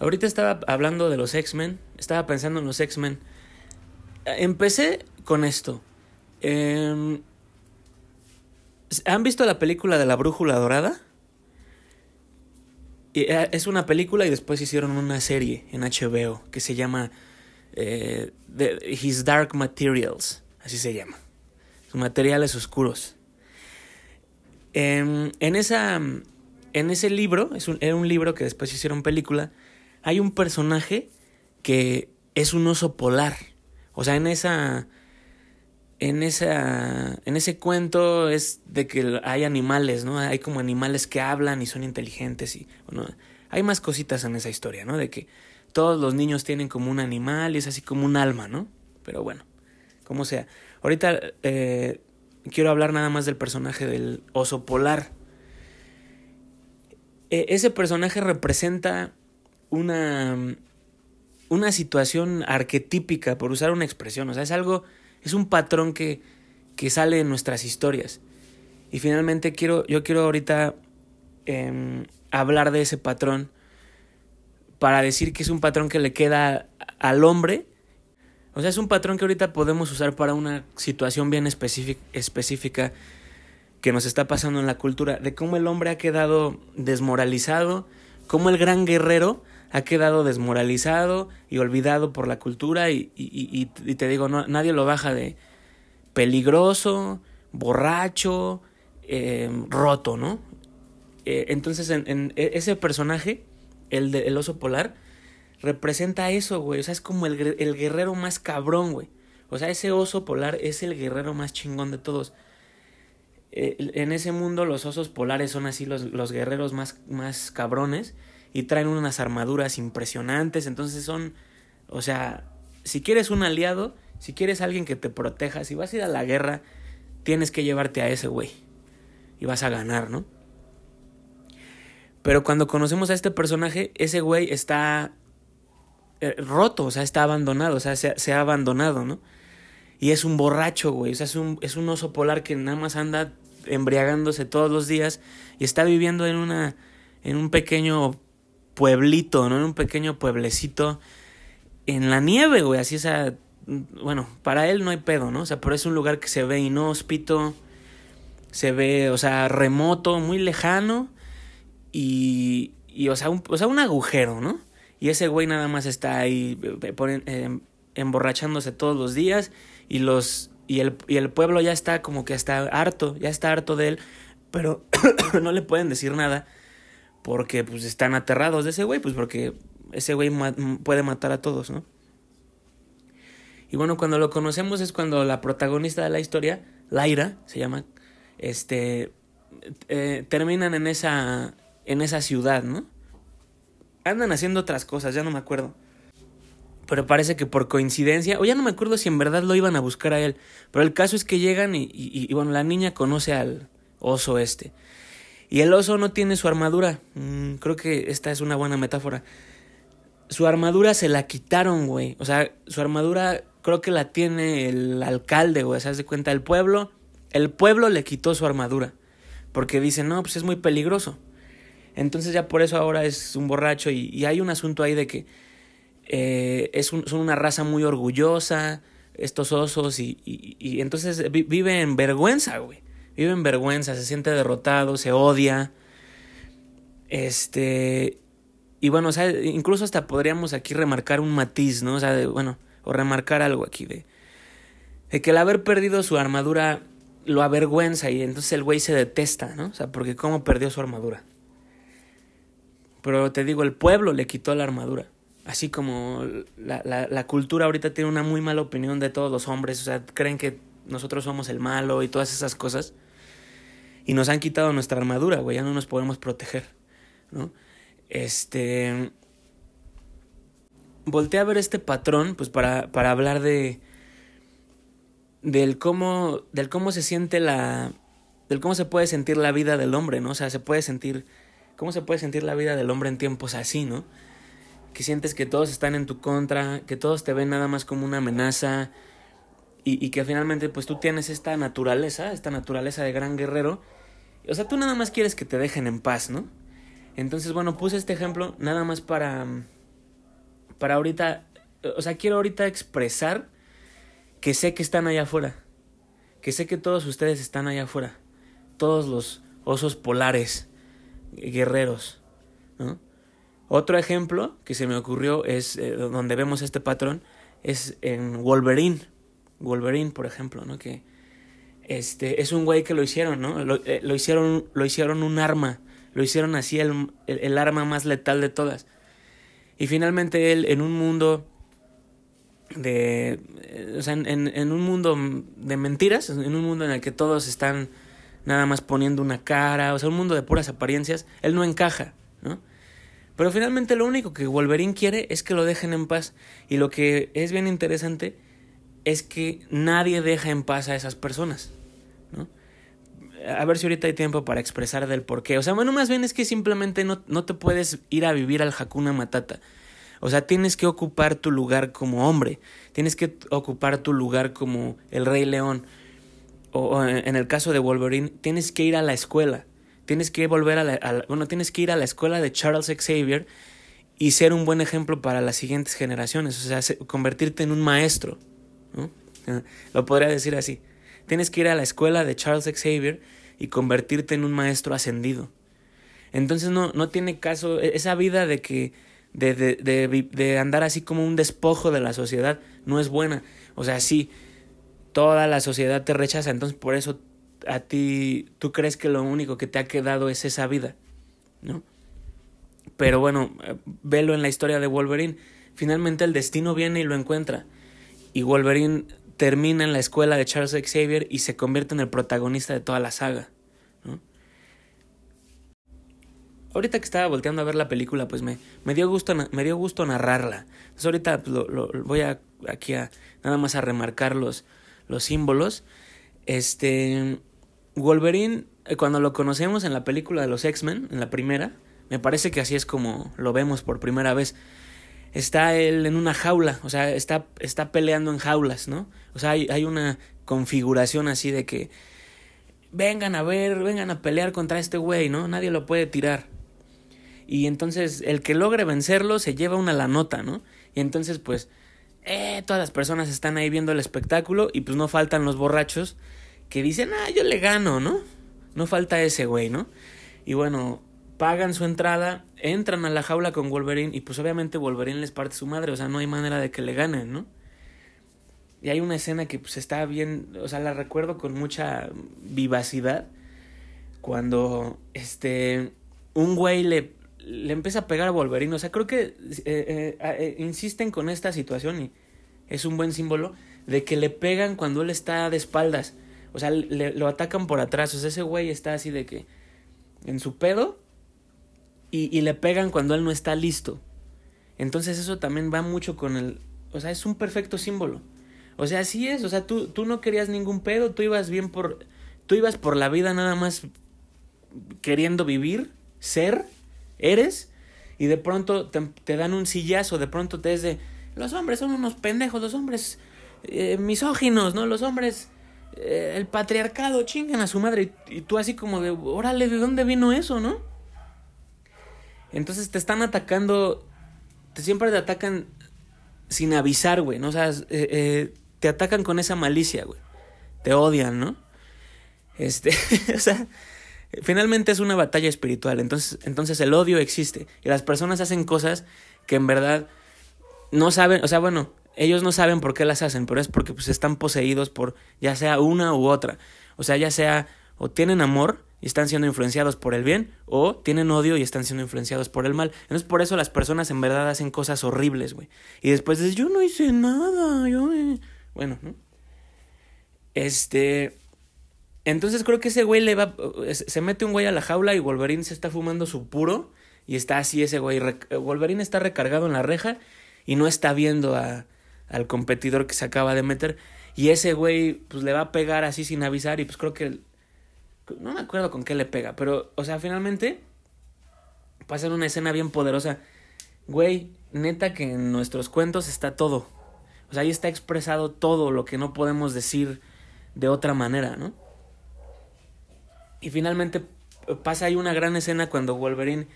Ahorita estaba hablando de los X-Men, estaba pensando en los X-Men. Empecé con esto. Em, ¿Han visto la película de la Brújula Dorada? Eh, es una película y después hicieron una serie en HBO que se llama eh, His Dark Materials, así se llama. Sus materiales oscuros. En, en, esa, en ese libro, es era un libro que después hicieron película, hay un personaje que es un oso polar. O sea, en esa en esa en ese cuento es de que hay animales, ¿no? Hay como animales que hablan y son inteligentes y bueno, hay más cositas en esa historia, ¿no? De que todos los niños tienen como un animal y es así como un alma, ¿no? Pero bueno, como sea. Ahorita eh, quiero hablar nada más del personaje del oso polar. E, ese personaje representa una, una situación arquetípica, por usar una expresión. O sea, es algo, es un patrón que, que sale en nuestras historias. Y finalmente quiero, yo quiero ahorita em, hablar de ese patrón para decir que es un patrón que le queda al hombre. O sea, es un patrón que ahorita podemos usar para una situación bien específica que nos está pasando en la cultura, de cómo el hombre ha quedado desmoralizado, cómo el gran guerrero ha quedado desmoralizado y olvidado por la cultura y, y, y, te digo, no, nadie lo baja de peligroso, borracho, em, roto, ¿no? Eh, entonces, en, e, ese personaje, el del oso polar, representa eso, güey. O sea, es como el, el guerrero más cabrón, güey. O sea, ese oso polar es el guerrero más chingón de todos. Eh, en ese mundo los osos polares son así los, los guerreros más, más cabrones y traen unas armaduras impresionantes, entonces son, o sea, si quieres un aliado, si quieres alguien que te proteja, si vas a ir a la guerra, tienes que llevarte a ese güey y vas a ganar, ¿no? Pero cuando conocemos a este personaje, ese güey está eh, roto, o sea, está abandonado, o sea, se, se, ha abandonado, ¿no? Y es un borracho, güey, o sea, es un, es un oso polar que nada más anda embriagándose todos los días y está viviendo en una en un pequeño pueblito, ¿no? En un pequeño pueblecito en la nieve, güey, así esa bueno, para él no hay pedo, ¿no? O sea, pero es un lugar que se ve inhóspito, se ve, o sea, remoto, muy lejano y, y o, sea, un, o sea, un agujero, ¿no? Y ese güey nada más está ahí eh, eh, emborrachándose todos los días y los y el, y el pueblo ya está como que está harto, ya está harto de él, pero no le pueden decir nada porque pues están aterrados de ese güey, pues porque ese güey puede matar a todos, ¿no? Y bueno, cuando lo conocemos es cuando la protagonista de la historia, Laira, se llama, este, eh, terminan en esa, en esa ciudad, ¿no? Andan haciendo otras cosas, ya no me acuerdo. Pero parece que por coincidencia, o ya no me acuerdo si en verdad lo iban a buscar a él. Pero el caso es que llegan y, y, y bueno, la niña conoce al oso este. Y el oso no tiene su armadura. Mm, creo que esta es una buena metáfora. Su armadura se la quitaron, güey. O sea, su armadura creo que la tiene el alcalde, güey. ¿Se hace cuenta? El pueblo. El pueblo le quitó su armadura. Porque dice, no, pues es muy peligroso. Entonces ya por eso ahora es un borracho. Y, hay un asunto ahí de que eh, es son una raza muy orgullosa. Estos osos. Y entonces vive en vergüenza, güey vive en vergüenza, se siente derrotado, se odia. Este. Y bueno, o sea, incluso hasta podríamos aquí remarcar un matiz, ¿no? O sea, de, bueno, o remarcar algo aquí de. Que el haber perdido su armadura lo avergüenza y entonces el güey se detesta, ¿no? O sea, porque cómo perdió su armadura. Pero te digo, el pueblo le quitó la armadura. Así como la, la cultura ahorita tiene una muy mala opinión de todos los hombres, o sea, creen que nosotros somos el malo y todas esas cosas. Y nos han quitado nuestra armadura, güey, ya no nos podemos proteger, ¿no? Este... Volté a ver este patrón, pues para, para hablar de... Del cómo, del cómo se siente la... Del cómo se puede sentir la vida del hombre, ¿no? O sea, se puede sentir... ¿Cómo se puede sentir la vida del hombre en tiempos así, ¿no? Que sientes que todos están en tu contra, que todos te ven nada más como una amenaza, y, y, que finalmente pues tú tienes esta naturaleza, esta naturaleza de gran guerrero. O sea, tú nada más quieres que te dejen en paz, ¿no? Entonces, bueno, puse este ejemplo nada más para, para ahorita, o sea, quiero ahorita expresar que sé que están allá afuera, que sé que todos ustedes están allá afuera, todos los osos polares, guerreros, ¿no? Otro ejemplo que se me ocurrió es eh, donde vemos este patrón es en Wolverine. Wolverine, por ejemplo, ¿no? Que este es un güey que lo hicieron, ¿no? Lo, eh, hicieron lo hicieron un arma, lo hicieron así el, el, arma más letal de todas. Y finalmente él en un mundo de eh, o sea, en, en un mundo de mentiras, en un mundo en el que todos están nada más poniendo una cara, o sea, un mundo de puras apariencias, él no encaja, ¿no? Pero finalmente lo único que Wolverine quiere es que lo dejen en paz. Y lo que es bien interesante es que nadie deja en paz a esas personas. A ver si ahorita hay tiempo para expresar del por qué. O sea, bueno, más bien es que simplemente no, no te puedes ir a vivir al Hakuna Matata. O sea, tienes que ocupar tu lugar como hombre. Tienes que ocupar tu lugar como el Rey León. O, en el caso de Wolverine, tienes que ir a la escuela. Tienes que volver a la, bueno, tienes que ir a la escuela de Charles Xavier y ser un buen ejemplo para las siguientes generaciones, o sea, convertirte en un maestro. Lo podría decir así. Tienes que ir a la escuela de Charles Xavier y convertirte en un maestro ascendido. Entonces no, no tiene caso e, esa vida de que de, de, de, andar así como un despojo de la sociedad no es buena. O sea, sí, toda la sociedad te rechaza, entonces por eso a ti tú crees que lo único que te ha quedado es esa vida, ¿no? Pero bueno, eh, velo en la historia de Wolverine. Finalmente el destino viene y lo encuentra. Y Wolverine termina en la escuela de Charles Xavier y se convierte en el protagonista de toda la saga. Ahorita que estaba volteando a ver la película, pues me, dio, gusto, narrarla. Entonces ahorita pues, voy a, aquí a nada más a remarcar los, los símbolos. Este, Wolverine, eh, cuando lo conocemos en la película de los X-Men, en la primera, me parece que así es como lo vemos por primera vez. Está él en una jaula, o sea, está, está peleando en jaulas, ¿no? O sea, hay, hay una configuración así de que vengan a ver, vengan a pelear contra este güey, ¿no? Nadie lo puede tirar. Y entonces el que logre vencerlo se lleva una la nota, ¿no? Y entonces pues eh, todas las personas están ahí viendo el espectáculo y pues no faltan los borrachos que dicen, ah, yo le gano, ¿no? No falta ese güey, ¿no? Y bueno, pagan su entrada, entran a la jaula con Wolverine y pues obviamente Wolverine les parte su madre, o sea, no hay manera de que le ganen, ¿no? Y hay una escena que pues está bien, o sea, la recuerdo con mucha vivacidad, cuando este, un güey le, le empieza a pegar a Wolverine, o sea, creo que eh, eh, eh, insisten con esta situación y es un buen símbolo de que le pegan cuando él está de espaldas. O sea, le, lo atacan por atrás. O sea, ese güey está así de que en su pedo y, y le pegan cuando él no está listo. Entonces eso también va mucho con el... O sea, es un perfecto símbolo. O sea, así es. O sea, tú, tú no querías ningún pedo, tú ibas bien por... Tú ibas por la vida nada más queriendo vivir, ser, eres, y de pronto te, dan un sillazo, de pronto te es de... Los hombres son unos pendejos, los hombres eh, misóginos, ¿no? Los hombres eh, el patriarcado, chingan a su madre. Y, tú así como de, órale, ¿de dónde vino eso, no? Entonces te están atacando, te siempre te atacan sin avisar, güey, ¿no? O sea, eh, eh, te atacan con esa malicia, güey. Te odian, ¿no? Este, o sea, finalmente es una batalla espiritual. Entonces, entonces el odio existe. Y las personas hacen cosas que en verdad no saben, o sea, bueno, ellos no saben por qué las hacen, pero es porque pues están poseídos por ya sea una u otra. O sea, ya sea o tienen amor y están siendo influenciados por el bien o tienen odio y están siendo influenciados por el mal. Entonces por eso las personas en verdad hacen cosas horribles, güey. Y después dices, yo no hice nada, yo... Bueno, ¿no? Este... Entonces creo que ese güey le va... Se mete un güey a la jaula y Wolverine se está fumando su puro y está así ese güey. Wolverine está recargado en la reja y no está viendo a al competidor que se acaba de meter. Y ese güey, pues le va a pegar así sin avisar. Y pues creo que. No me acuerdo con qué le pega. Pero, o sea, finalmente. Pasa en una escena bien poderosa. Güey, neta que en nuestros cuentos está todo. O sea, ahí está expresado todo lo que no podemos decir de otra manera, ¿no? Y finalmente pasa ahí una gran escena cuando Wolverine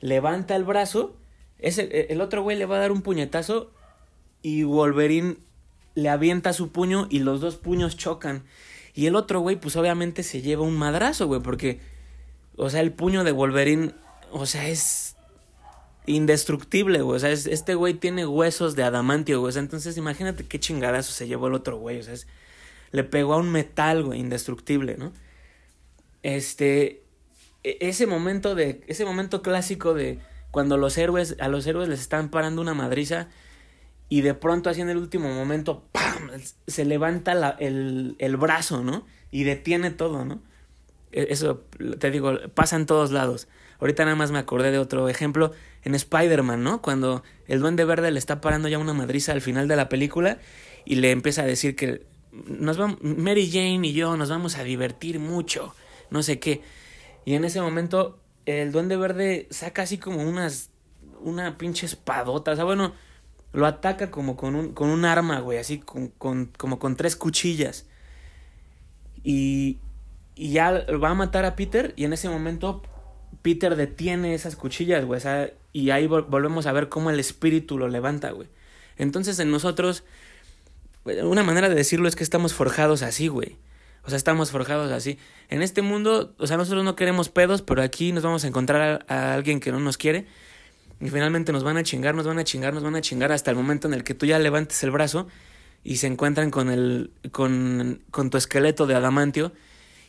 levanta el brazo ese, e, el otro güey le va a dar un puñetazo y Wolverine le avienta su puño y los dos puños chocan. Y el otro güey, pues obviamente se lleva un madrazo, güey, porque, o sea, el puño de Wolverine, o sea, es indestructible, güey. O sea, este güey tiene huesos de adamantio, güey. O sea, entonces imagínate qué chingadazo se llevó el otro güey. O sea, le pegó a un metal, güey, indestructible, ¿no? Este, e, ese momento de, ese momento clásico de cuando los héroes, a los héroes les están parando una madriza y de pronto así en el último momento, ¡pam! se levanta el, el brazo, ¿no? Y detiene todo, ¿no? E, eso, te digo, pasa en todos lados. Ahorita nada más me acordé de otro ejemplo en Spider-Man, ¿no? Cuando el duende verde le está parando ya una madriza al final de la película y le empieza a decir que nos vamos, Mary Jane y yo nos vamos a divertir mucho, no sé qué. Y en ese momento el duende verde saca así como unas, una pinche espadota, o sea, bueno, lo ataca como con un, con un arma, güey, así con, con, como con tres cuchillas. Y, y ya va a matar a Peter y en ese momento Peter detiene esas cuchillas, güey, o sea, y ahí volvemos a ver cómo el espíritu lo levanta, güey. Entonces en nosotros, una manera de decirlo es que estamos forjados así, güey. O sea, estamos forjados así. En este mundo, o sea, nosotros no queremos pedos, pero aquí nos vamos a encontrar a, alguien que no nos quiere. Y finalmente nos van a chingar, nos van a chingar, nos van a chingar hasta el momento en el que tú ya levantes el brazo y se encuentran con el con, con tu esqueleto de adamantio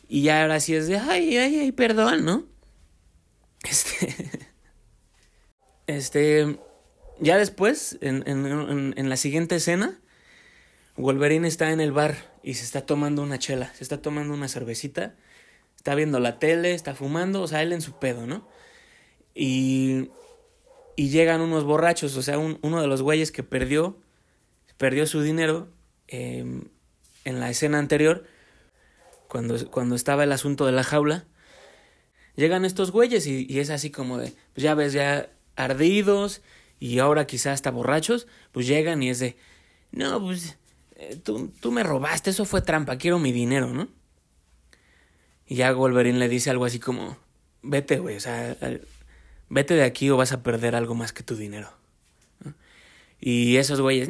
y ya ahora sí es de ay ay ay perdón no este este ya después en, en, en la siguiente escena Wolverine está en el bar y se está tomando una chela, se está tomando una cervecita, está viendo la tele, está fumando, o sea, él en su pedo, ¿no? Y, y llegan unos borrachos, o sea, uno de los güeyes que perdió, perdió su dinero em, en la escena anterior, cuando, cuando estaba el asunto de la jaula, llegan estos güeyes y, y es así como de, pues ya ves, ya ardidos y ahora quizás hasta borrachos, pues llegan y es de, no, pues eh, tú, tú me robaste, eso fue trampa, quiero mi dinero, ¿no? Y ya Wolverine le dice algo así como, vete, güey, o sea, vete de aquí o vas a perder algo más que tu dinero. Y esos güeyes,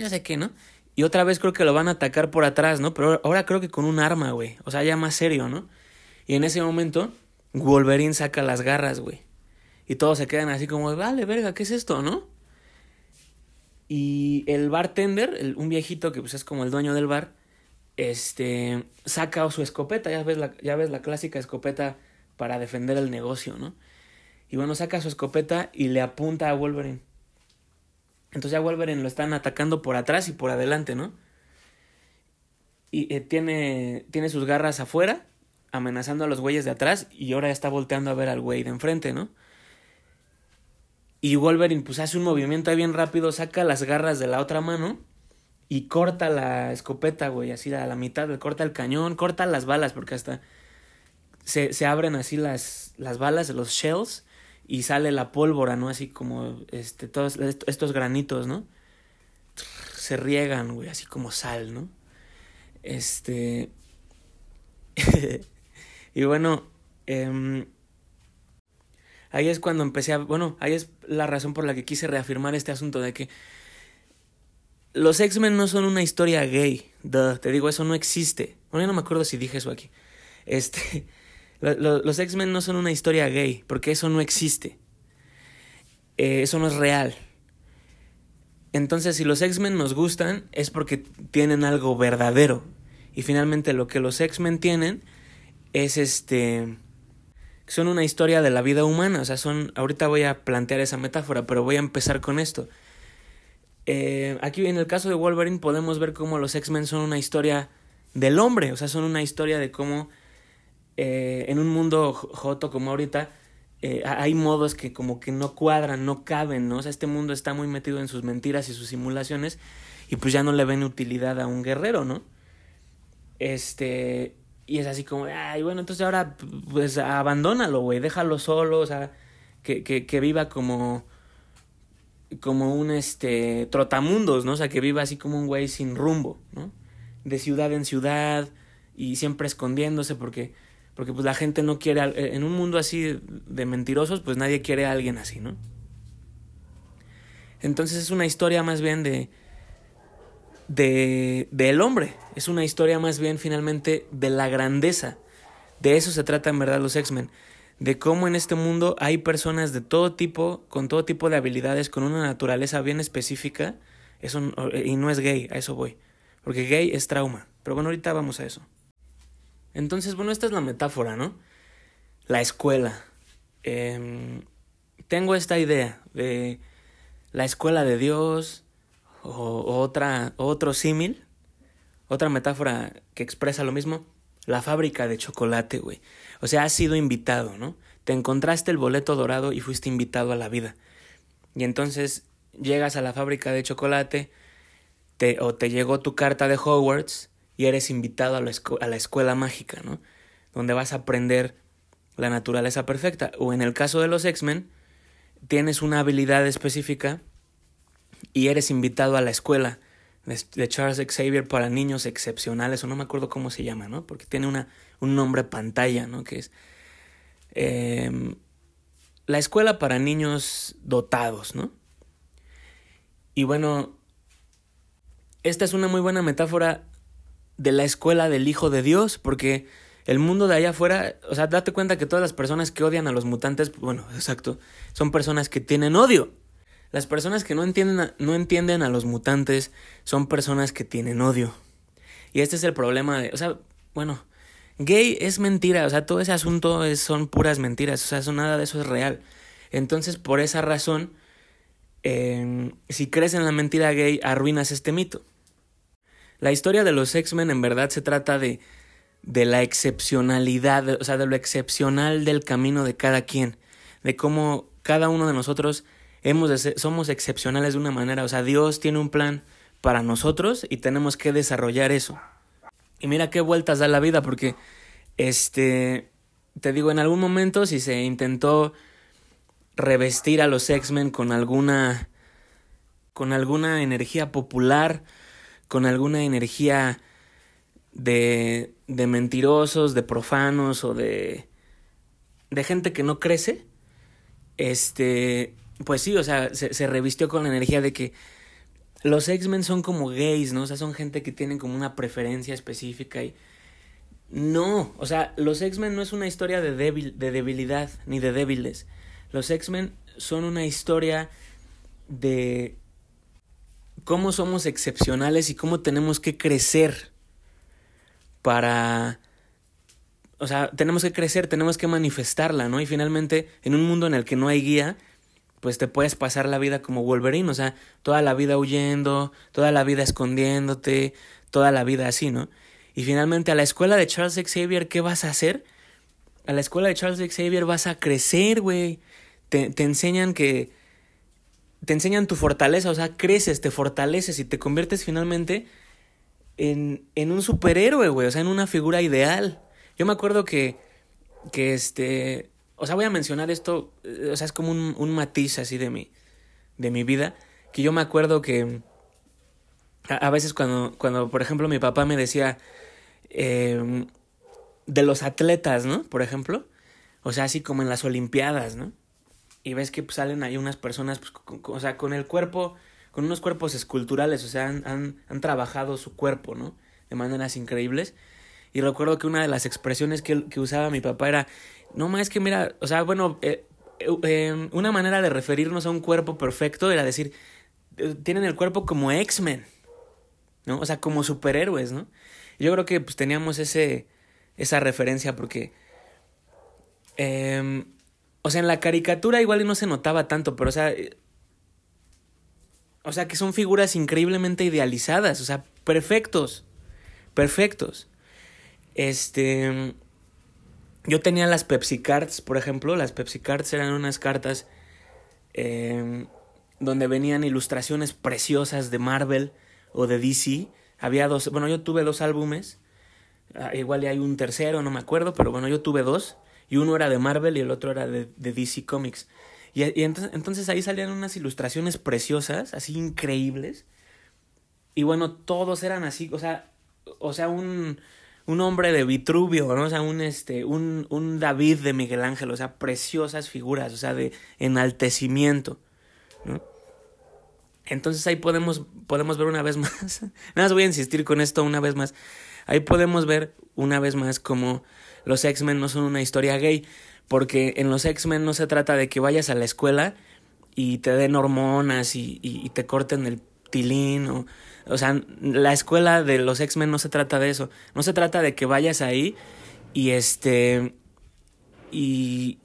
no sé qué, ¿no? Y otra vez creo que lo van a atacar por atrás, ¿no? Pero ahora creo que con un arma, güey. O sea, ya más serio, ¿no? Y en ese momento, Wolverine saca las garras, güey. Y todos se quedan así como, vale, verga, ¿qué es esto, no? Y el bartender, un viejito que pues es como el dueño del bar, este, saca su escopeta, ya ves, la, ya ves la clásica escopeta para defender el negocio, ¿no? Y bueno, saca su escopeta y le apunta a Wolverine. Entonces ya Wolverine lo están atacando por atrás y por adelante, ¿no? Y eh, tiene, tiene sus garras afuera, amenazando a los güeyes de atrás, y ahora está volteando a ver al güey de enfrente, ¿no? Y Wolverine pues hace un movimiento ahí bien rápido, saca las garras de la otra mano y corta la escopeta, güey, así a la mitad, corta el cañón, corta las balas, porque hasta se, se abren así las, las balas, los shells, y sale la pólvora, ¿no? Así como este, todos estos granitos, ¿no? Se riegan, güey, así como sal, ¿no? Este. y bueno, eh, ahí es cuando empecé a, bueno, ahí es la razón por la que quise reafirmar este asunto de que los X-Men no son una historia gay, te digo, eso no existe. Bueno, yo no me acuerdo si dije eso aquí. Este, los X-Men no son una historia gay, porque eso no existe. Eh, eso no es real. Entonces, si los X-Men nos gustan, es porque tienen algo verdadero. Y finalmente lo que los X-Men tienen es este son una historia de la vida humana, o sea, son, ahorita voy a plantear esa metáfora, pero voy a empezar con esto. Eh, aquí en el caso de Wolverine podemos ver cómo los X-Men son una historia del hombre, o sea, son una historia de cómo eh, en un mundo joto como ahorita eh, hay modos que como que no cuadran, no caben, ¿no? O sea, este mundo está muy metido en sus mentiras y sus simulaciones y pues ya no le ven utilidad a un guerrero, ¿no? Este, y es así como, ay, bueno, entonces ahora, pues abandónalo, güey, déjalo solo, o sea, que, que, que viva como, como un, este, trotamundos, ¿no? O sea, que viva así como un güey sin rumbo, ¿no? De ciudad en ciudad y siempre escondiéndose porque, porque pues la gente no quiere, en un mundo así de mentirosos, pues nadie quiere a alguien así, ¿no? Entonces es una historia más bien de, de del hombre, es una historia más bien finalmente de la grandeza. De eso se trata en verdad los X-Men, de cómo en este mundo hay personas de todo tipo, con todo tipo de habilidades, con una naturaleza bien específica, eso, y no es gay, a eso voy, porque gay es trauma, pero bueno, ahorita vamos a eso. Entonces, bueno, esta es la metáfora, ¿no? La escuela. Em, tengo esta idea de la escuela de Dios o, otra, otro símil, otra metáfora que expresa lo mismo, la fábrica de chocolate, güey. O sea, has sido invitado, ¿no? Te encontraste el boleto dorado y fuiste invitado a la vida. Y entonces llegas a la fábrica de chocolate te, o te llegó tu carta de Hogwarts y eres invitado a la, escuela mágica, ¿no? Donde vas a aprender la naturaleza perfecta. O en el caso de los X-Men, tienes una habilidad específica y eres invitado a la escuela de Charles Xavier para niños excepcionales, o no me acuerdo cómo se llama, ¿no? Porque tiene una, un nombre pantalla, ¿no? Que es em, la escuela para niños dotados, ¿no? Y bueno, esta es una muy buena metáfora de la escuela del Hijo de Dios, porque el mundo de allá afuera, o sea, date cuenta que todas las personas que odian a los mutantes, bueno, exacto, son personas que tienen odio. Las personas que no entienden, a, no entienden a los mutantes son personas que tienen odio. Y este es el problema de, o sea, bueno, gay es mentira, o sea, todo ese asunto es, son puras mentiras, o sea, eso, nada de eso es real. Entonces, por esa razón, eh, si crees en la mentira gay, arruinas este mito. La historia de los X-Men en verdad se trata de de la excepcionalidad, o sea, de lo excepcional del camino de cada quien, de cómo cada uno de nosotros hemos somos excepcionales de una manera, o sea, Dios tiene un plan para nosotros y tenemos que desarrollar eso. Y mira qué vueltas da la vida, porque, este, te digo, en algún momento si se intentó revestir a los X-Men con alguna, con alguna energía popular, con alguna energía de, de mentirosos, de profanos o de, de gente que no crece, este, pues sí, o sea, se, revistió con la energía de que los X-Men son como gays, ¿no? O sea, son gente que tienen como una preferencia específica y... No, o sea, los X-Men no es una historia de, débil, de debilidad ni de débiles. Los X-Men son una historia de cómo somos excepcionales y cómo tenemos que crecer para... O sea, tenemos que crecer, tenemos que manifestarla, ¿no? Y finalmente, en un mundo en el que no hay guía, pues te puedes pasar la vida como Wolverine, o sea, toda la vida huyendo, toda la vida escondiéndote, toda la vida así, ¿no? Y finalmente a la escuela de Charles Xavier, ¿qué vas a hacer? A la escuela de Charles Xavier vas a crecer, güey. Te, te enseñan que... Te enseñan tu fortaleza, o sea, creces, te fortaleces y te conviertes finalmente en, en un superhéroe, güey, o sea, en una figura ideal. Yo me acuerdo que, que este, o sea, voy a mencionar esto, eh, o sea, es como un, un matiz así de mi, de mi vida, que yo me acuerdo que a, veces cuando, cuando, por ejemplo, mi papá me decía eh, de los atletas, ¿no? Por ejemplo, o sea, así como en las Olimpiadas, ¿no? Y ves que pues, salen ahí unas personas, pues, o sea, con el cuerpo con unos cuerpos esculturales, o sea, han, han, trabajado su cuerpo, ¿no? De maneras increíbles. Y recuerdo que una de las expresiones que, que usaba mi papá era, no más que mira, o sea, bueno, eh, eh, em, una manera de referirnos a un cuerpo perfecto era decir, eh, tienen el cuerpo como X-Men, ¿no? O sea, como superhéroes, ¿no? Yo creo que pues teníamos ese, esa referencia porque, eh, o sea, en la caricatura igual no se notaba tanto, pero o sea, o sea, que son figuras increíblemente idealizadas, o sea, perfectos, perfectos. Este, yo tenía las Pepsi Cards, por ejemplo, las Pepsi Cards eran unas cartas em, donde venían ilustraciones preciosas de Marvel o de DC. Había dos, bueno, yo tuve dos álbumes, ah, igual hay un tercero, no me acuerdo, pero bueno, yo tuve dos, y uno era de Marvel y el otro era de, de DC Comics. Y, entonces, entonces, ahí salían unas ilustraciones preciosas, así increíbles. Y bueno, todos eran así, o sea, o sea, un, un hombre de Vitruvio, ¿no? O sea, un, este, un, un David de Miguel Ángel, o sea, preciosas figuras, o sea, de enaltecimiento, ¿no? Entonces ahí podemos, podemos ver una vez más, nada más voy a insistir con esto una vez más, ahí podemos ver una vez más como los X-Men no son una historia gay, porque en los X-Men no se trata de que vayas a la escuela y te den hormonas y, te corten el tilín o, o sea, la escuela de los X-Men no se trata de eso, no se trata de que vayas ahí y este y,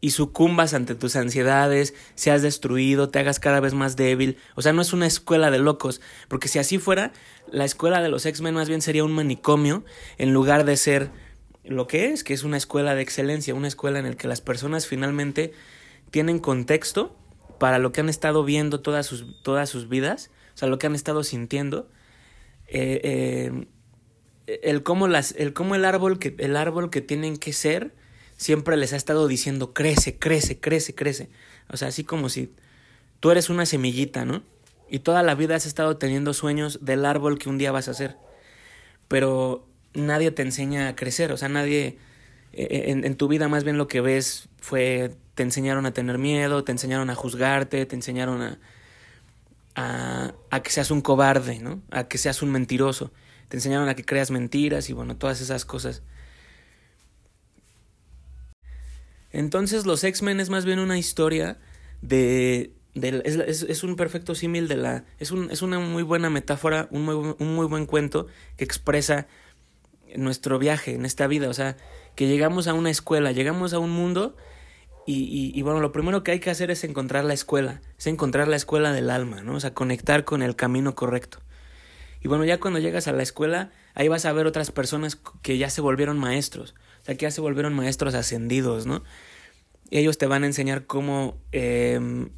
y sucumbas ante tus ansiedades, seas destruido, te hagas cada vez más débil. O sea, no es una escuela de locos, porque si así fuera, la escuela de los X-Men más bien sería un manicomio en lugar de ser lo que es, que es una escuela de excelencia, una escuela en la que las personas finalmente tienen contexto para lo que han estado viendo todas sus, todas sus vidas, o sea, lo que han estado sintiendo. Eh, eh, el cómo las el cómo el árbol que el árbol que tienen que ser siempre les ha estado diciendo crece, crece, crece, crece. O sea, así como si tú eres una semillita, ¿no? Y toda la vida has estado teniendo sueños del árbol que un día vas a ser. Pero nadie te enseña a crecer, o sea, nadie eh, eh, en, tu vida más bien lo que ves fue te enseñaron a tener miedo, te enseñaron a juzgarte, te enseñaron a, a, a que seas un cobarde, ¿no? A que seas un mentiroso, te enseñaron a que creas mentiras y bueno, todas esas cosas. Entonces los X-Men es más bien una historia de... de es, es, un perfecto símil de la... Es, un, es una muy buena metáfora, un muy, un muy buen cuento que expresa nuestro viaje en esta vida. O sea, que llegamos a una escuela, llegamos a un mundo y, y, bueno, lo primero que hay que hacer es encontrar la escuela, es encontrar la escuela del alma, ¿no? O sea, conectar con el camino correcto. Y bueno, ya cuando llegas a la escuela, ahí vas a ver otras personas que ya se volvieron maestros, o sea, que ya se volvieron maestros ascendidos, ¿no? Y ellos te van a enseñar cómo, eh,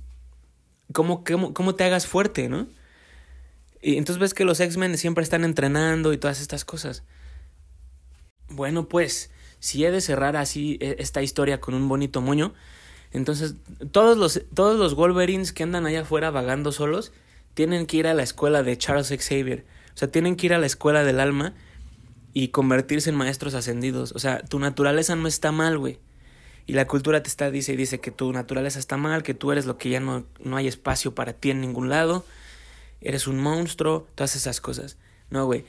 cómo, cómo, cómo te hagas fuerte, ¿no? Y entonces ves que los X-Men siempre están entrenando y todas estas cosas. Bueno, pues, si he de cerrar así e, esta historia con un bonito moño, entonces todos los, todos los Wolverines que andan allá afuera vagando solos tienen que ir a la escuela de Charles Xavier. O sea, tienen que ir a la escuela del alma y convertirse en maestros ascendidos. O sea, tu naturaleza no está mal, güey. Y la cultura te está, dice y dice que tu naturaleza está mal, que tú eres lo que ya no, no hay espacio para ti en ningún lado, eres un monstruo, todas esas cosas. No, güey.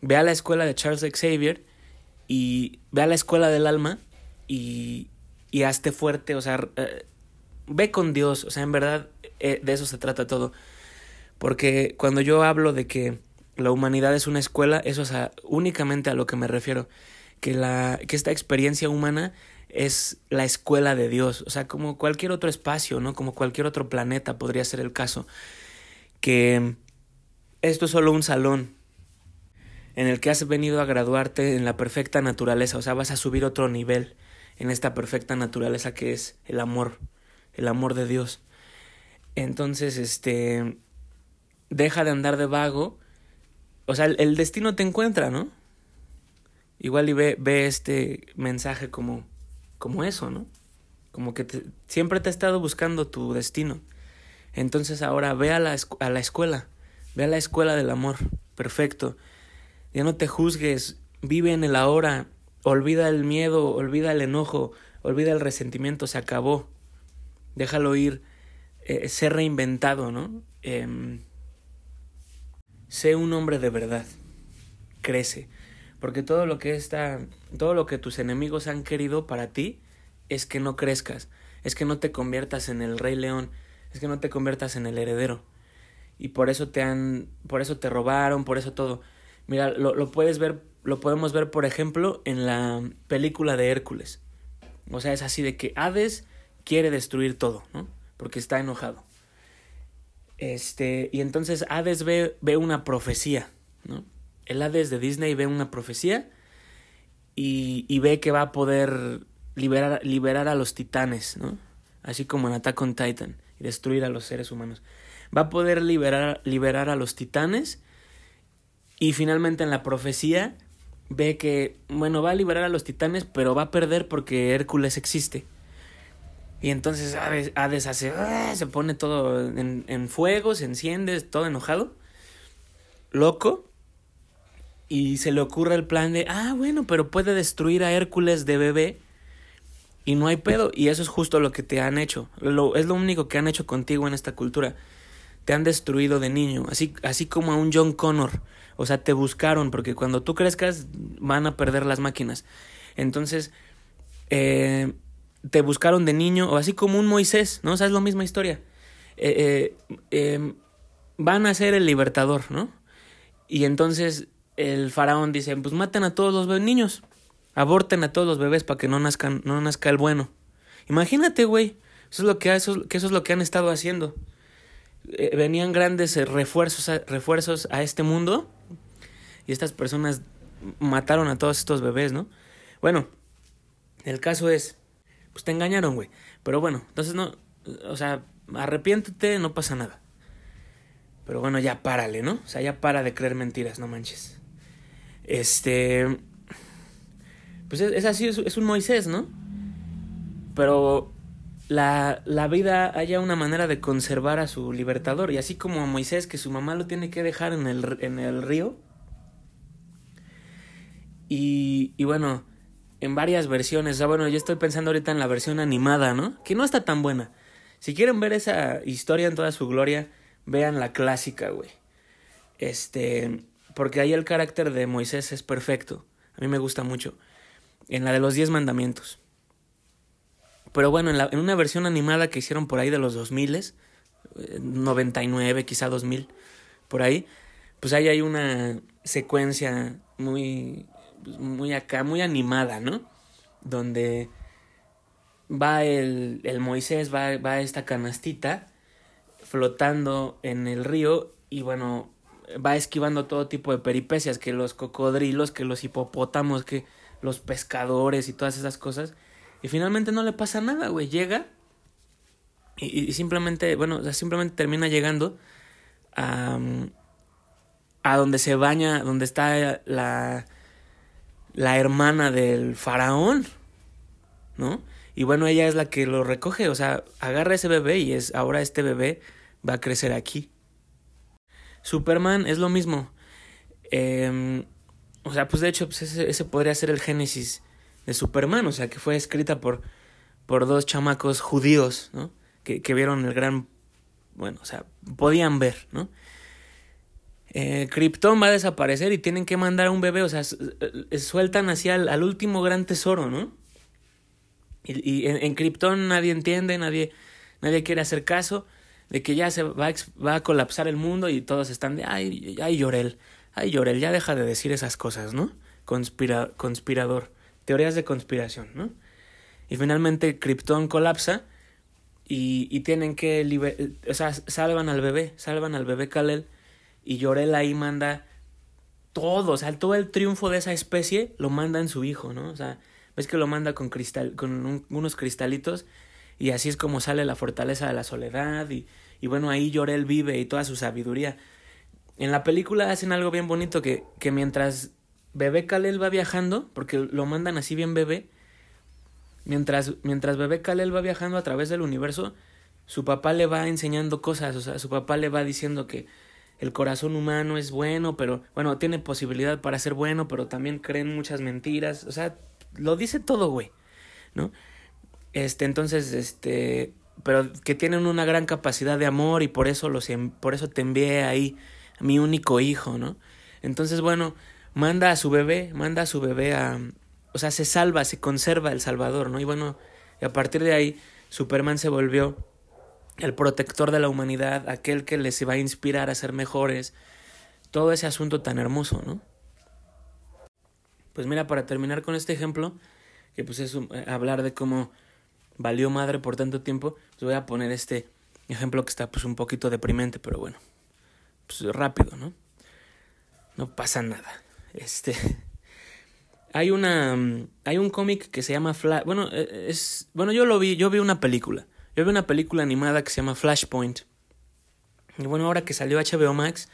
Ve a la escuela de Charles Xavier y ve a la escuela del alma y, y hazte fuerte, o sea, eh, ve con Dios, o sea, en verdad eh, de eso se trata todo. Porque cuando yo hablo de que la humanidad es una escuela, eso es únicamente a lo que me refiero. Que, la, que esta experiencia humana es la escuela de Dios, o sea, como cualquier otro espacio, ¿no? Como cualquier otro planeta podría ser el caso. Que esto es solo un salón en el que has venido a graduarte en la perfecta naturaleza, o sea, vas a subir otro nivel en esta perfecta naturaleza que es el amor, el amor de Dios. Entonces, este, deja de andar de vago o sea, el, destino te encuentra, ¿no? Igual y ve, ve este mensaje como, como eso, ¿no? Como que siempre te ha estado buscando tu destino. Entonces ahora ve a la, a la escuela, ve a la escuela del amor, perfecto. Ya no te juzgues, vive en el ahora, olvida el miedo, olvida el enojo, olvida el resentimiento, se acabó. Déjalo ir, eh, ser reinventado, ¿no? Eh, sé un hombre de verdad, crece, porque todo lo que está, todo lo que tus enemigos han querido para ti es que no crezcas, es que no te conviertas en el rey león, es que no te conviertas en el heredero. Y por eso te han, por eso te robaron, por eso todo. Mira, lo, lo puedes ver, lo podemos ver, por ejemplo, en la película de Hércules. O sea, es así de que Hades quiere destruir todo, ¿no? Porque está enojado. Este, y entonces Hades ve, ve una profecía, ¿no? El Hades de Disney ve una profecía y, y ve que va a poder liberar, liberar a los titanes, ¿no? Así como en Attack on Titan y destruir a los seres humanos. Va a poder liberar, liberar a los titanes y finalmente en la profecía ve que, bueno, va a liberar a los titanes, pero va a perder porque Hércules existe. Y entonces Hades, hace, ¡ah! se pone todo en, fuego, se enciende, todo enojado, loco. Y se le ocurre el plan de, ah, bueno, pero puede destruir a Hércules de bebé y no hay pedo. Y eso es justo lo que te han hecho. Lo, es lo único que han hecho contigo en esta cultura. te han destruido de niño, así, así como a un John Connor. O sea, te buscaron, porque cuando tú crezcas van a perder las máquinas. Entonces, eh, te buscaron de niño, o así como un Moisés, ¿no? O sea, es la misma historia. Eh, eh, em, van a ser el libertador, ¿no? Y entonces el faraón dice, pues maten a todos los niños, aborten a todos los bebés para que no nazcan, no nazca el bueno. Imagínate, güey, eso es lo que eso, que eso es lo que han estado haciendo. Eh, venían grandes refuerzos a, refuerzos a este mundo y estas personas mataron a todos estos bebés, ¿no? Bueno, el caso es, pues te engañaron, güey. Pero bueno, entonces no, o sea, arrepiéntete, no pasa nada. Pero bueno, ya párale, ¿no? O sea, ya para de creer mentiras, no manches. Este. Pues es, así, es, un Moisés, ¿no? Pero la, la, vida haya una manera de conservar a su libertador. Y así como a Moisés, que su mamá lo tiene que dejar en el, en el río. Y, y bueno, en varias versiones. O sea, bueno, yo estoy pensando ahorita en la versión animada, ¿no? Que no está tan buena. Si quieren ver esa historia en toda su gloria, vean la clásica, güey. Este, porque ahí el carácter de Moisés es perfecto. A mí me gusta mucho. En la de los diez mandamientos. Pero bueno, en, la, en una versión animada que hicieron por ahí de los 2000, 99, eh, quizá 2000, por ahí, pues ahí hay una secuencia muy, pues, muy acá, muy animada, ¿no? Donde va el, el Moisés, va, va esta canastita flotando en el río y bueno, va esquivando todo tipo de peripecias, que los cocodrilos, que los hipopótamos, que los pescadores y todas esas cosas. Y finalmente no le pasa nada, güey. Llega y, simplemente, bueno, simplemente termina llegando a, a donde se baña, donde está la, la hermana del faraón, ¿no? Y bueno, ella es la que lo recoge, o sea, agarra ese bebé y es ahora este bebé va a crecer aquí. Superman es lo mismo. Em, o sea, pues de hecho, pues ese, podría ser el génesis de Superman, o sea, que fue escrita por, por dos chamacos judíos, ¿no? Que, que vieron el gran, bueno, o sea, podían ver, ¿no? Eh, Krypton va a desaparecer y tienen que mandar a un bebé, o sea, eh, sueltan hacia al, último gran tesoro, ¿no? Y, y en, en Krypton nadie entiende, nadie, nadie quiere hacer caso de que ya se va a, va a colapsar el mundo y todos están de, ay, ay, Llorel, ay, Llorel, ya deja de decir esas cosas, ¿no? Conspira, conspirador, teorías de conspiración, ¿no? Y finalmente Krypton colapsa y, y tienen que, o sea, salvan al bebé, salvan al bebé Kalel y Llorel ahí manda todo, o sea, todo el triunfo de esa especie lo manda en su hijo, ¿no? O sea, ves que lo manda con cristal, con unos cristalitos y así es como sale la fortaleza de la soledad y, y bueno, ahí Llorel vive y toda su sabiduría. En la película hacen algo bien bonito que, que mientras bebé Kalel va viajando, porque lo mandan así bien bebé, mientras, mientras bebé Kalel va viajando a través del universo, su papá le va enseñando cosas, o sea, su papá le va diciendo que el corazón humano es bueno, pero bueno, tiene posibilidad para ser bueno, pero también creen muchas mentiras, o sea, lo dice todo, güey, ¿no? Este, entonces, este, pero que tienen una gran capacidad de amor y por eso los por eso te envié ahí a mi único hijo, ¿no? Entonces, bueno, manda a su bebé, manda a su bebé a o sea, se salva, se conserva el Salvador, ¿no? Y bueno, y a partir de ahí Superman se volvió el protector de la humanidad, aquel que les va a inspirar a ser mejores. Todo ese asunto tan hermoso, ¿no? Pues mira, para terminar con este ejemplo, que pues es eh, hablar de cómo valió madre por tanto tiempo, pues voy a poner este ejemplo que está pues un poquito deprimente, pero bueno, pues rápido, ¿no? No pasa nada. Este hay una hay un cómic que se llama Flash, bueno, e, es bueno, yo lo vi, yo vi una película. Yo vi una película animada que se llama Flashpoint. Y bueno, ahora que salió HBO Max,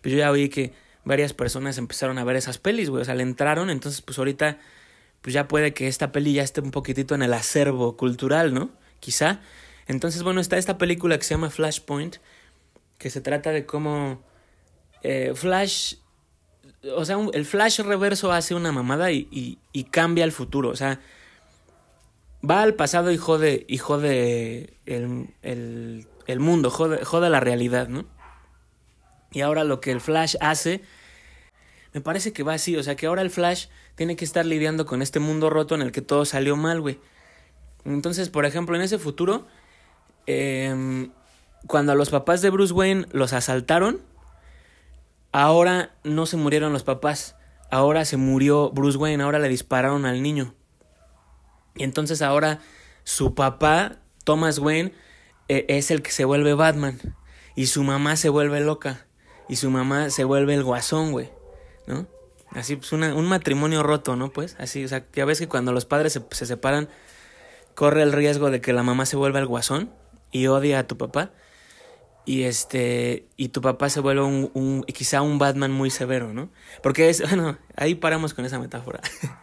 pues yo ya vi que varias personas empezaron a ver esas pelis, güey, o sea, le entraron, entonces pues ahorita pues ya puede que esta peli ya esté un poquitito en el acervo cultural, ¿no? Quizá. Entonces, bueno, está esta película que se llama Flashpoint, que se trata de cómo eh, Flash, o sea, el Flash reverso hace una mamada y, y, cambia el futuro, o sea, va al pasado y jode, y jode el, el el mundo, joda, la realidad, ¿no? Y ahora lo que el Flash hace, me parece que va así, o sea que ahora el Flash tiene que estar lidiando con este mundo roto en el que todo salió mal, güey. Entonces, por ejemplo, en ese futuro, eh, cuando a los papás de Bruce Wayne los asaltaron, ahora no se murieron los papás, ahora se murió Bruce Wayne, ahora le dispararon al niño. Y entonces ahora su papá, Thomas Wayne, e, es el que se vuelve Batman. Y su mamá se vuelve loca. Y su mamá se vuelve el guasón, güey. ¿No? Así, pues un matrimonio roto, ¿no? Pues, así, o sea, ya ves que cuando los padres se, se separan, corre el riesgo de que la mamá se vuelva el guasón y odia a tu papá. Y este, y tu papá se vuelve un, quizá un Batman muy severo, ¿no? Porque es, bueno, ahí paramos con esa metáfora.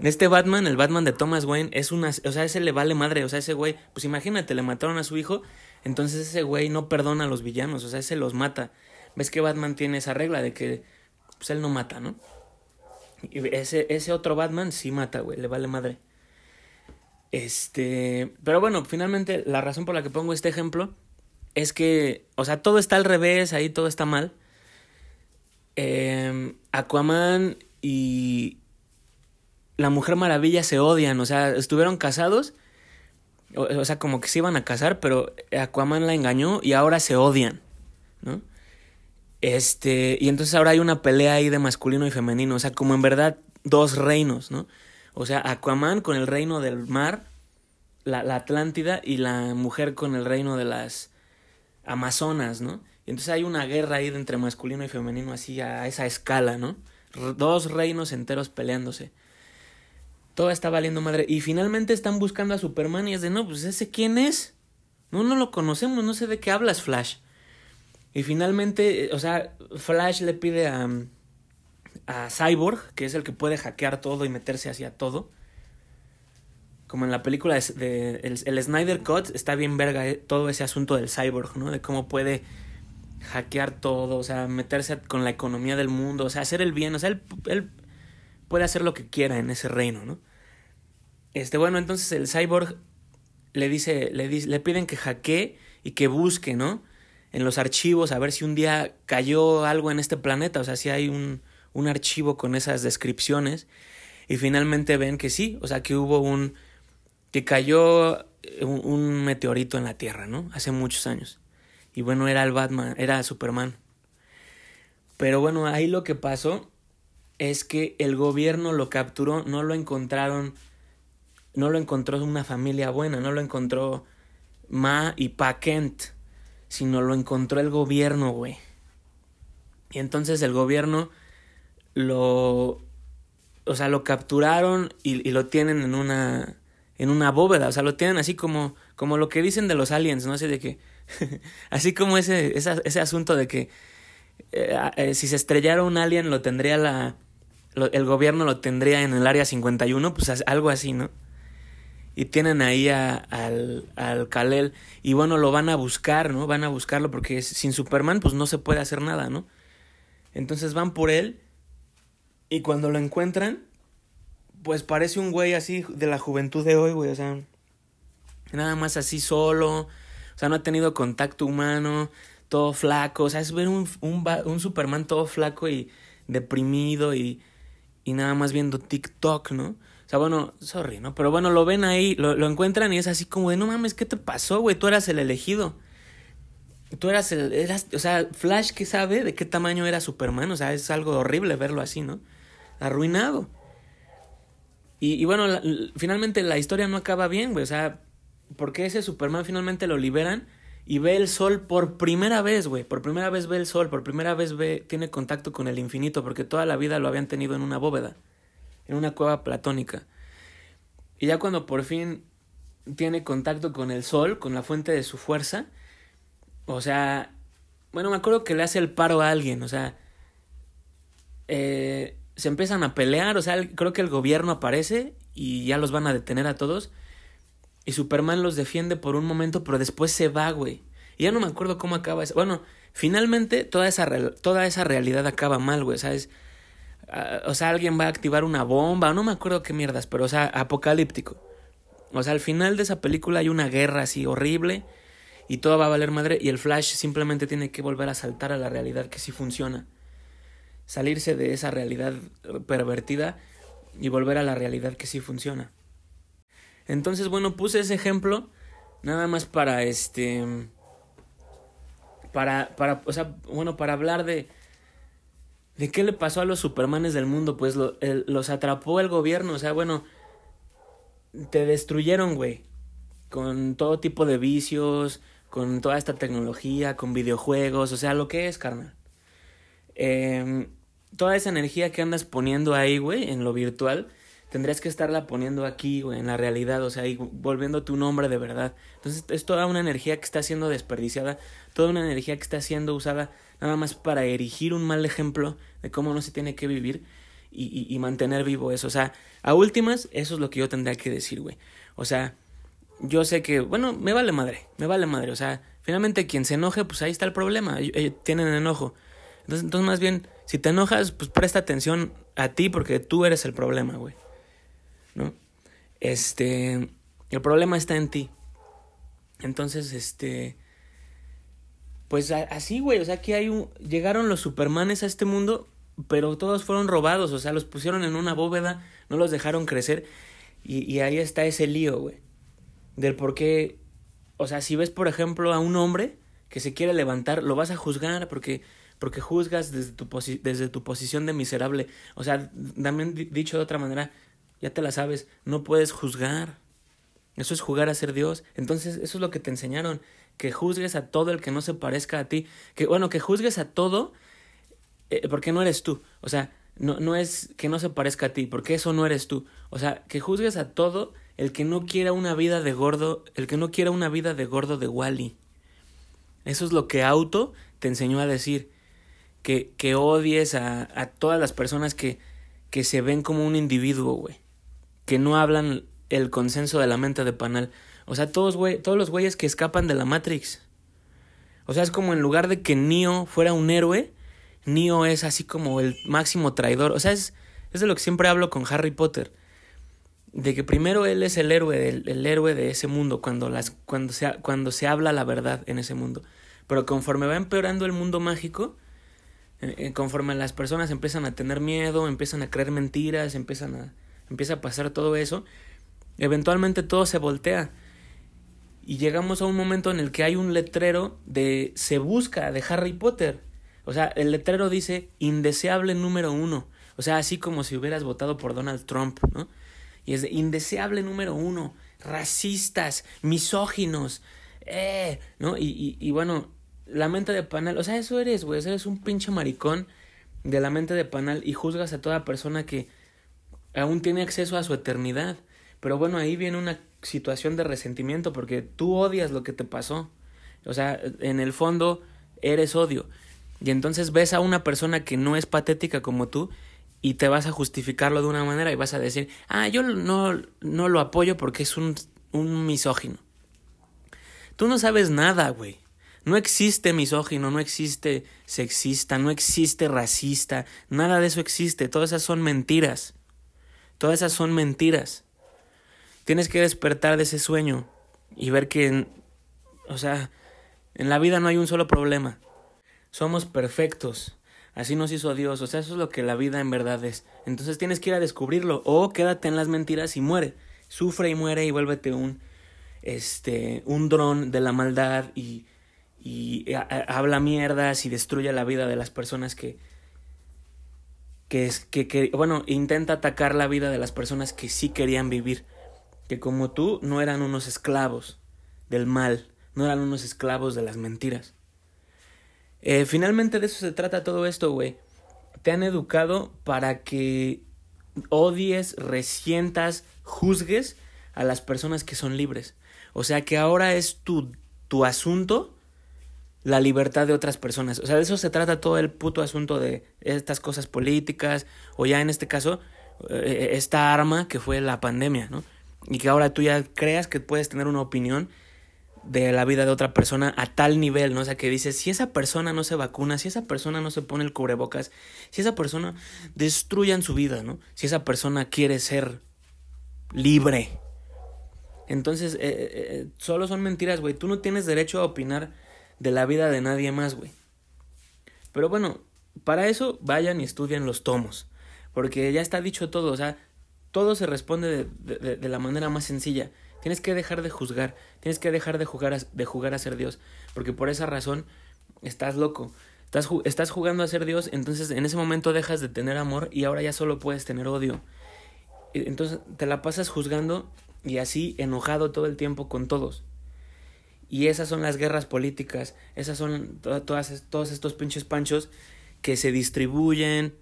Este Batman, el Batman de Thomas Wayne, es una, o sea, ese le vale madre, o sea, ese güey, pues imagínate, le mataron a su hijo, entonces ese güey no perdona a los villanos, o sea, ese los mata. ¿Ves que Batman tiene esa regla de que, pues él no mata, ¿no? Y ese, ese otro Batman sí mata, güey, le vale madre. Este, pero bueno, finalmente la razón por la que pongo este ejemplo es que, o sea, todo está al revés, ahí todo está mal. Eh, Aquaman y, la Mujer Maravilla se odian, o sea, estuvieron casados, o, sea, como que se iban a casar, pero Aquaman la engañó y ahora se odian, ¿no? Este, y entonces ahora hay una pelea ahí de masculino y femenino, o sea, como en verdad dos reinos, ¿no? O sea, Aquaman con el reino del mar, la, la Atlántida, y la mujer con el reino de las Amazonas, ¿no? Y entonces hay una guerra ahí entre masculino y femenino así a esa escala, ¿no? Dos reinos enteros peleándose todo está valiendo madre. Y finalmente están buscando a Superman y es de, no, pues ese quién es. No, no lo conocemos, no sé de qué hablas, Flash. Y finalmente, eh, o sea, Flash le pide a, a Cyborg, que es el que puede hackear todo y meterse hacia todo. Como en la película de, el, Snyder Cut, está bien verga eh, todo ese asunto del Cyborg, ¿no? De cómo puede hackear todo, o sea, meterse con la economía del mundo, o sea, hacer el bien, o sea, él, él puede hacer lo que quiera en ese reino, ¿no? Este, bueno, entonces el cyborg le dice, le, dice, le piden que hackee y que busque, ¿no? En los archivos a ver si un día cayó algo en este planeta, o sea, si hay un, un archivo con esas descripciones. Y finalmente ven que sí, o sea, que hubo un. Que cayó un, un meteorito en la Tierra, ¿no? Hace muchos años. Y bueno, era el Batman, era Superman. Pero bueno, ahí lo que pasó es que el gobierno lo capturó, no lo encontraron no lo encontró una familia buena, no lo encontró Ma y Pa Kent, sino lo encontró el gobierno, güey. Y entonces el gobierno lo, o sea, lo capturaron y, lo tienen en una, en una bóveda, o sea, lo tienen así como, como lo que dicen de los aliens, no sé de qué, así como ese, ese asunto de que eh, eh, si se estrellara un alien lo tendría la, el gobierno lo tendría en el área 51, pues algo así, ¿no? y tienen ahí al, al Kalel y bueno, lo van a buscar, ¿no? Van a buscarlo porque sin Superman pues no se puede hacer nada, ¿no? Entonces van por él y cuando lo encuentran, pues parece un güey así de la juventud de hoy, güey, o sea, nada más así solo, o sea, no ha tenido contacto humano, todo flaco, o sea, es ver un, un, un Superman todo flaco y deprimido y, y nada más viendo TikTok, ¿no? O sea, bueno, sorry, ¿no? Pero bueno, lo ven ahí, lo, lo encuentran y es así como de, no mames, ¿qué te pasó, güey? Tú eras el elegido. Tú eras el, eras, o sea, Flash que sabe de qué tamaño era Superman, o sea, es algo horrible verlo así, ¿no? Arruinado. Y, bueno, finalmente la historia no acaba bien, güey, o sea, porque ese Superman finalmente lo liberan y ve el sol por primera vez, güey, por primera vez ve el sol, por primera vez ve, tiene contacto con el infinito, porque toda la vida lo habían tenido en una bóveda en una cueva platónica. Y ya cuando por fin tiene contacto con el sol, con la fuente de su fuerza, o sea, bueno, me acuerdo que le hace el paro a alguien, o sea, eh, se empiezan a pelear, o sea, creo que el gobierno aparece y ya los van a detener a todos. Y Superman los defiende por un momento, pero después se va, güey. Y ya no me acuerdo cómo acaba eso. Bueno, finalmente toda esa, toda esa realidad acaba mal, güey, ¿sabes? Ah, o sea, alguien va a activar una bomba, no me acuerdo qué mierdas, pero o sea, apocalíptico. O sea, al final de esa película hay una guerra así horrible y todo va a valer madre y el Flash simplemente tiene que volver a saltar a la realidad que sí funciona. Salirse de esa realidad pervertida y volver a la realidad que sí funciona. Entonces, bueno, puse ese ejemplo nada más para este para para o sea, bueno, para hablar de de qué le pasó a los supermanes del mundo, pues los atrapó el gobierno, o sea, bueno, te destruyeron, güey, con todo tipo de vicios, con toda esta tecnología, con videojuegos, o sea, lo que es, carnal. Eh, toda esa energía que andas poniendo ahí, güey, en lo virtual, tendrías que estarla poniendo aquí, güey, en la realidad, o sea, y volviendo tu nombre de verdad. Entonces, es toda una energía que está siendo desperdiciada, toda una energía que está siendo usada nada más para erigir un mal ejemplo de cómo no se tiene que vivir y, y mantener vivo eso. O sea, a últimas, eso es lo que yo tendría que decir, güey. O sea, yo sé que, bueno, me vale madre, me vale madre. O sea, finalmente quien se enoje, pues ahí está el problema, tienen enojo. Entonces, entonces, más bien, si te enojas, pues presta atención a ti porque tú eres el problema, güey. ¿No? Este, el problema está en ti. Entonces, este, pues así, güey, o sea, que hay un, llegaron los supermanes a este mundo, pero todos fueron robados, o sea, los pusieron en una bóveda, no los dejaron crecer, y, y ahí está ese lío, güey del por qué, o sea, si ves, por ejemplo, a un hombre que se quiere levantar, lo vas a juzgar porque, porque juzgas desde tu, desde tu posición de miserable. O sea, también dicho de otra manera, ya te la sabes, no puedes juzgar. Eso es jugar a ser Dios. Entonces, eso es lo que te enseñaron, que juzgues a todo el que no se parezca a ti. Que, bueno, que juzgues a todo eh, porque no eres tú. O sea, no, no es que no se parezca a ti, porque eso no eres tú. O sea, que juzgues a todo el que no quiera una vida de gordo, el que no quiera una vida de gordo de Wally. Eso es lo que Auto te enseñó a decir. Que, odies a, todas las personas que, que se ven como un individuo, güey. Que no hablan el consenso de la mente de Panal. O sea, todos, todos los güeyes que escapan de la Matrix. O sea, es como en lugar de que Neo fuera un héroe, Neo es así como el máximo traidor. O sea, es, es de lo que siempre hablo con Harry Potter de que primero él es el héroe, el, héroe de ese mundo, cuando, las, cuando, se, cuando se habla la verdad en ese mundo. Pero conforme va empeorando el mundo mágico, conforme las personas empiezan a tener miedo, empiezan a creer mentiras, empiezan a, empieza a pasar todo eso, eventualmente todo se voltea. Y llegamos a un momento en el que hay un letrero de se busca de Harry Potter. O sea, el letrero dice indeseable número uno. O sea, así como si hubieras votado por Donald Trump, ¿no? Y es de indeseable número uno, racistas, misóginos, eh, ¿no? Y, y, bueno, la mente de panal, o sea, eso eres, güey, eres un pinche maricón de la mente de panal y juzgas a toda persona que aún tiene acceso a su eternidad. Pero bueno, ahí viene una situación de resentimiento porque tú odias lo que te pasó. O sea, en el fondo eres odio. Y entonces ves a una persona que no es patética como tú y te vas a justificarlo de una manera y vas a decir, ah, yo no, no lo apoyo porque es un, un misógino. Tú no sabes nada, güey. No existe misógino, no existe sexista, no existe racista, nada de eso existe. Todas esas son mentiras. Todas esas son mentiras. Tienes que despertar de ese sueño y ver que, o sea, en la vida no hay un solo problema. Somos perfectos. Así nos hizo Dios, o sea, eso es lo que la vida en verdad es. Entonces tienes que ir a descubrirlo o quédate en las mentiras y muere. Sufre y muere y vuélvete un este un dron de la maldad y y habla mierdas y destruye la vida de las personas que que, es, que bueno, intenta atacar la vida de las personas que sí querían vivir, que como tú no eran unos esclavos del mal, no eran unos esclavos de las mentiras. Eh, finalmente de eso se trata todo esto, güey. Te han educado para que odies, resientas, juzgues a las personas que son libres. O sea que ahora es tu, tu asunto la libertad de otras personas. O sea, de eso se trata todo el puto asunto de estas cosas políticas o ya en este caso eh, esta arma que fue la pandemia, ¿no? Y que ahora tú ya creas que puedes tener una opinión de la vida de otra persona a tal nivel, ¿no? O sea, que dices, si esa persona no se vacuna, si esa persona no se pone el cubrebocas, si esa persona destruyan su vida, ¿no? Si esa persona quiere ser libre. Entonces, eh, eh, solo son mentiras, güey. Tú no tienes derecho a opinar de la vida de nadie más, güey. Pero bueno, para eso vayan y estudian los tomos. Porque ya está dicho todo, o sea, todo se responde de, de, la manera más sencilla. Tienes que dejar de juzgar, tienes que dejar de jugar, a, de jugar a ser Dios. Porque por esa razón estás loco. Estás, estás jugando a ser Dios, entonces en ese momento dejas de tener amor y ahora ya solo puedes tener odio. Entonces te la pasas juzgando y así enojado todo el tiempo con todos. Y esas son las guerras políticas, esas son todas, todos estos pinches panchos que se distribuyen,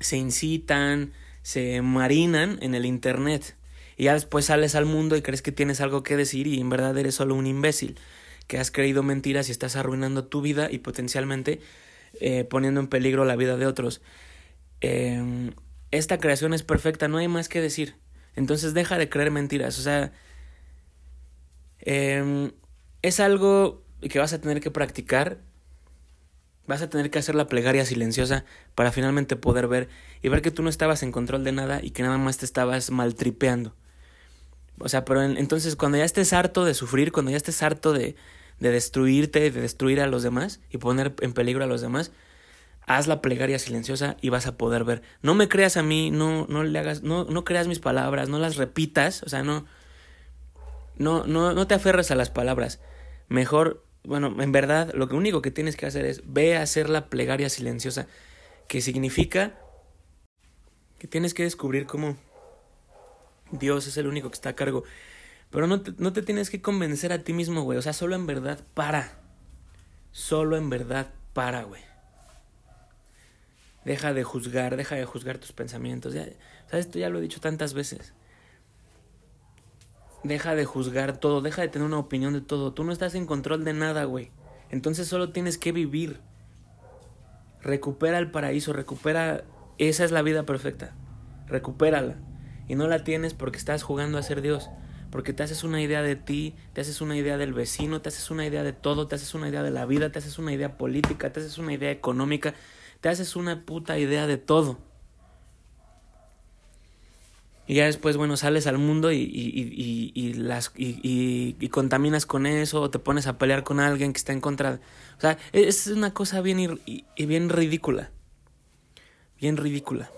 se incitan, se marinan en el Internet. Y ya después sales al mundo y crees que tienes algo que decir y en verdad eres solo un imbécil, que has creído mentiras y estás arruinando tu vida y potencialmente eh, poniendo en peligro la vida de otros. Eh, esta creación es perfecta, no hay más que decir. Entonces deja de creer mentiras. O sea, em, es algo que vas a tener que practicar. Vas a tener que hacer la plegaria silenciosa para finalmente poder ver y ver que tú no estabas en control de nada y que nada más te estabas maltripeando. O sea, pero entonces cuando ya estés harto de sufrir, cuando ya estés harto de, de destruirte, de destruir a los demás y poner en peligro a los demás, haz la plegaria silenciosa y vas a poder ver. No me creas a mí, no, no le hagas, no, no creas mis palabras, no las repitas, o sea, no, no, no, no te aferres a las palabras. Mejor, bueno, en verdad, lo único que tienes que hacer es ve a hacer la plegaria silenciosa, que significa que tienes que descubrir cómo Dios es el único que está a cargo. Pero no te, no te tienes que convencer a ti mismo, güey. O sea, solo en verdad para. Solo en verdad para, güey. Deja de juzgar, deja de juzgar tus pensamientos. Ya, ¿Sabes? Esto ya lo he dicho tantas veces. Deja de juzgar todo, deja de tener una opinión de todo. Tú no estás en control de nada, güey. Entonces solo tienes que vivir. Recupera el paraíso, recupera... Esa es la vida perfecta. Recupérala. Y no la tienes porque estás jugando a ser Dios. Porque te haces una idea de ti, te haces una idea del vecino, te haces una idea de todo, te haces una idea de la vida, te haces una idea política, te haces una idea económica, te haces una puta idea de todo. Y ya después, bueno, sales al mundo y, y, y, las, y, contaminas con eso, o te pones a pelear con alguien que está en contra. O sea, es una cosa bien, bien ridícula. Bien ridícula.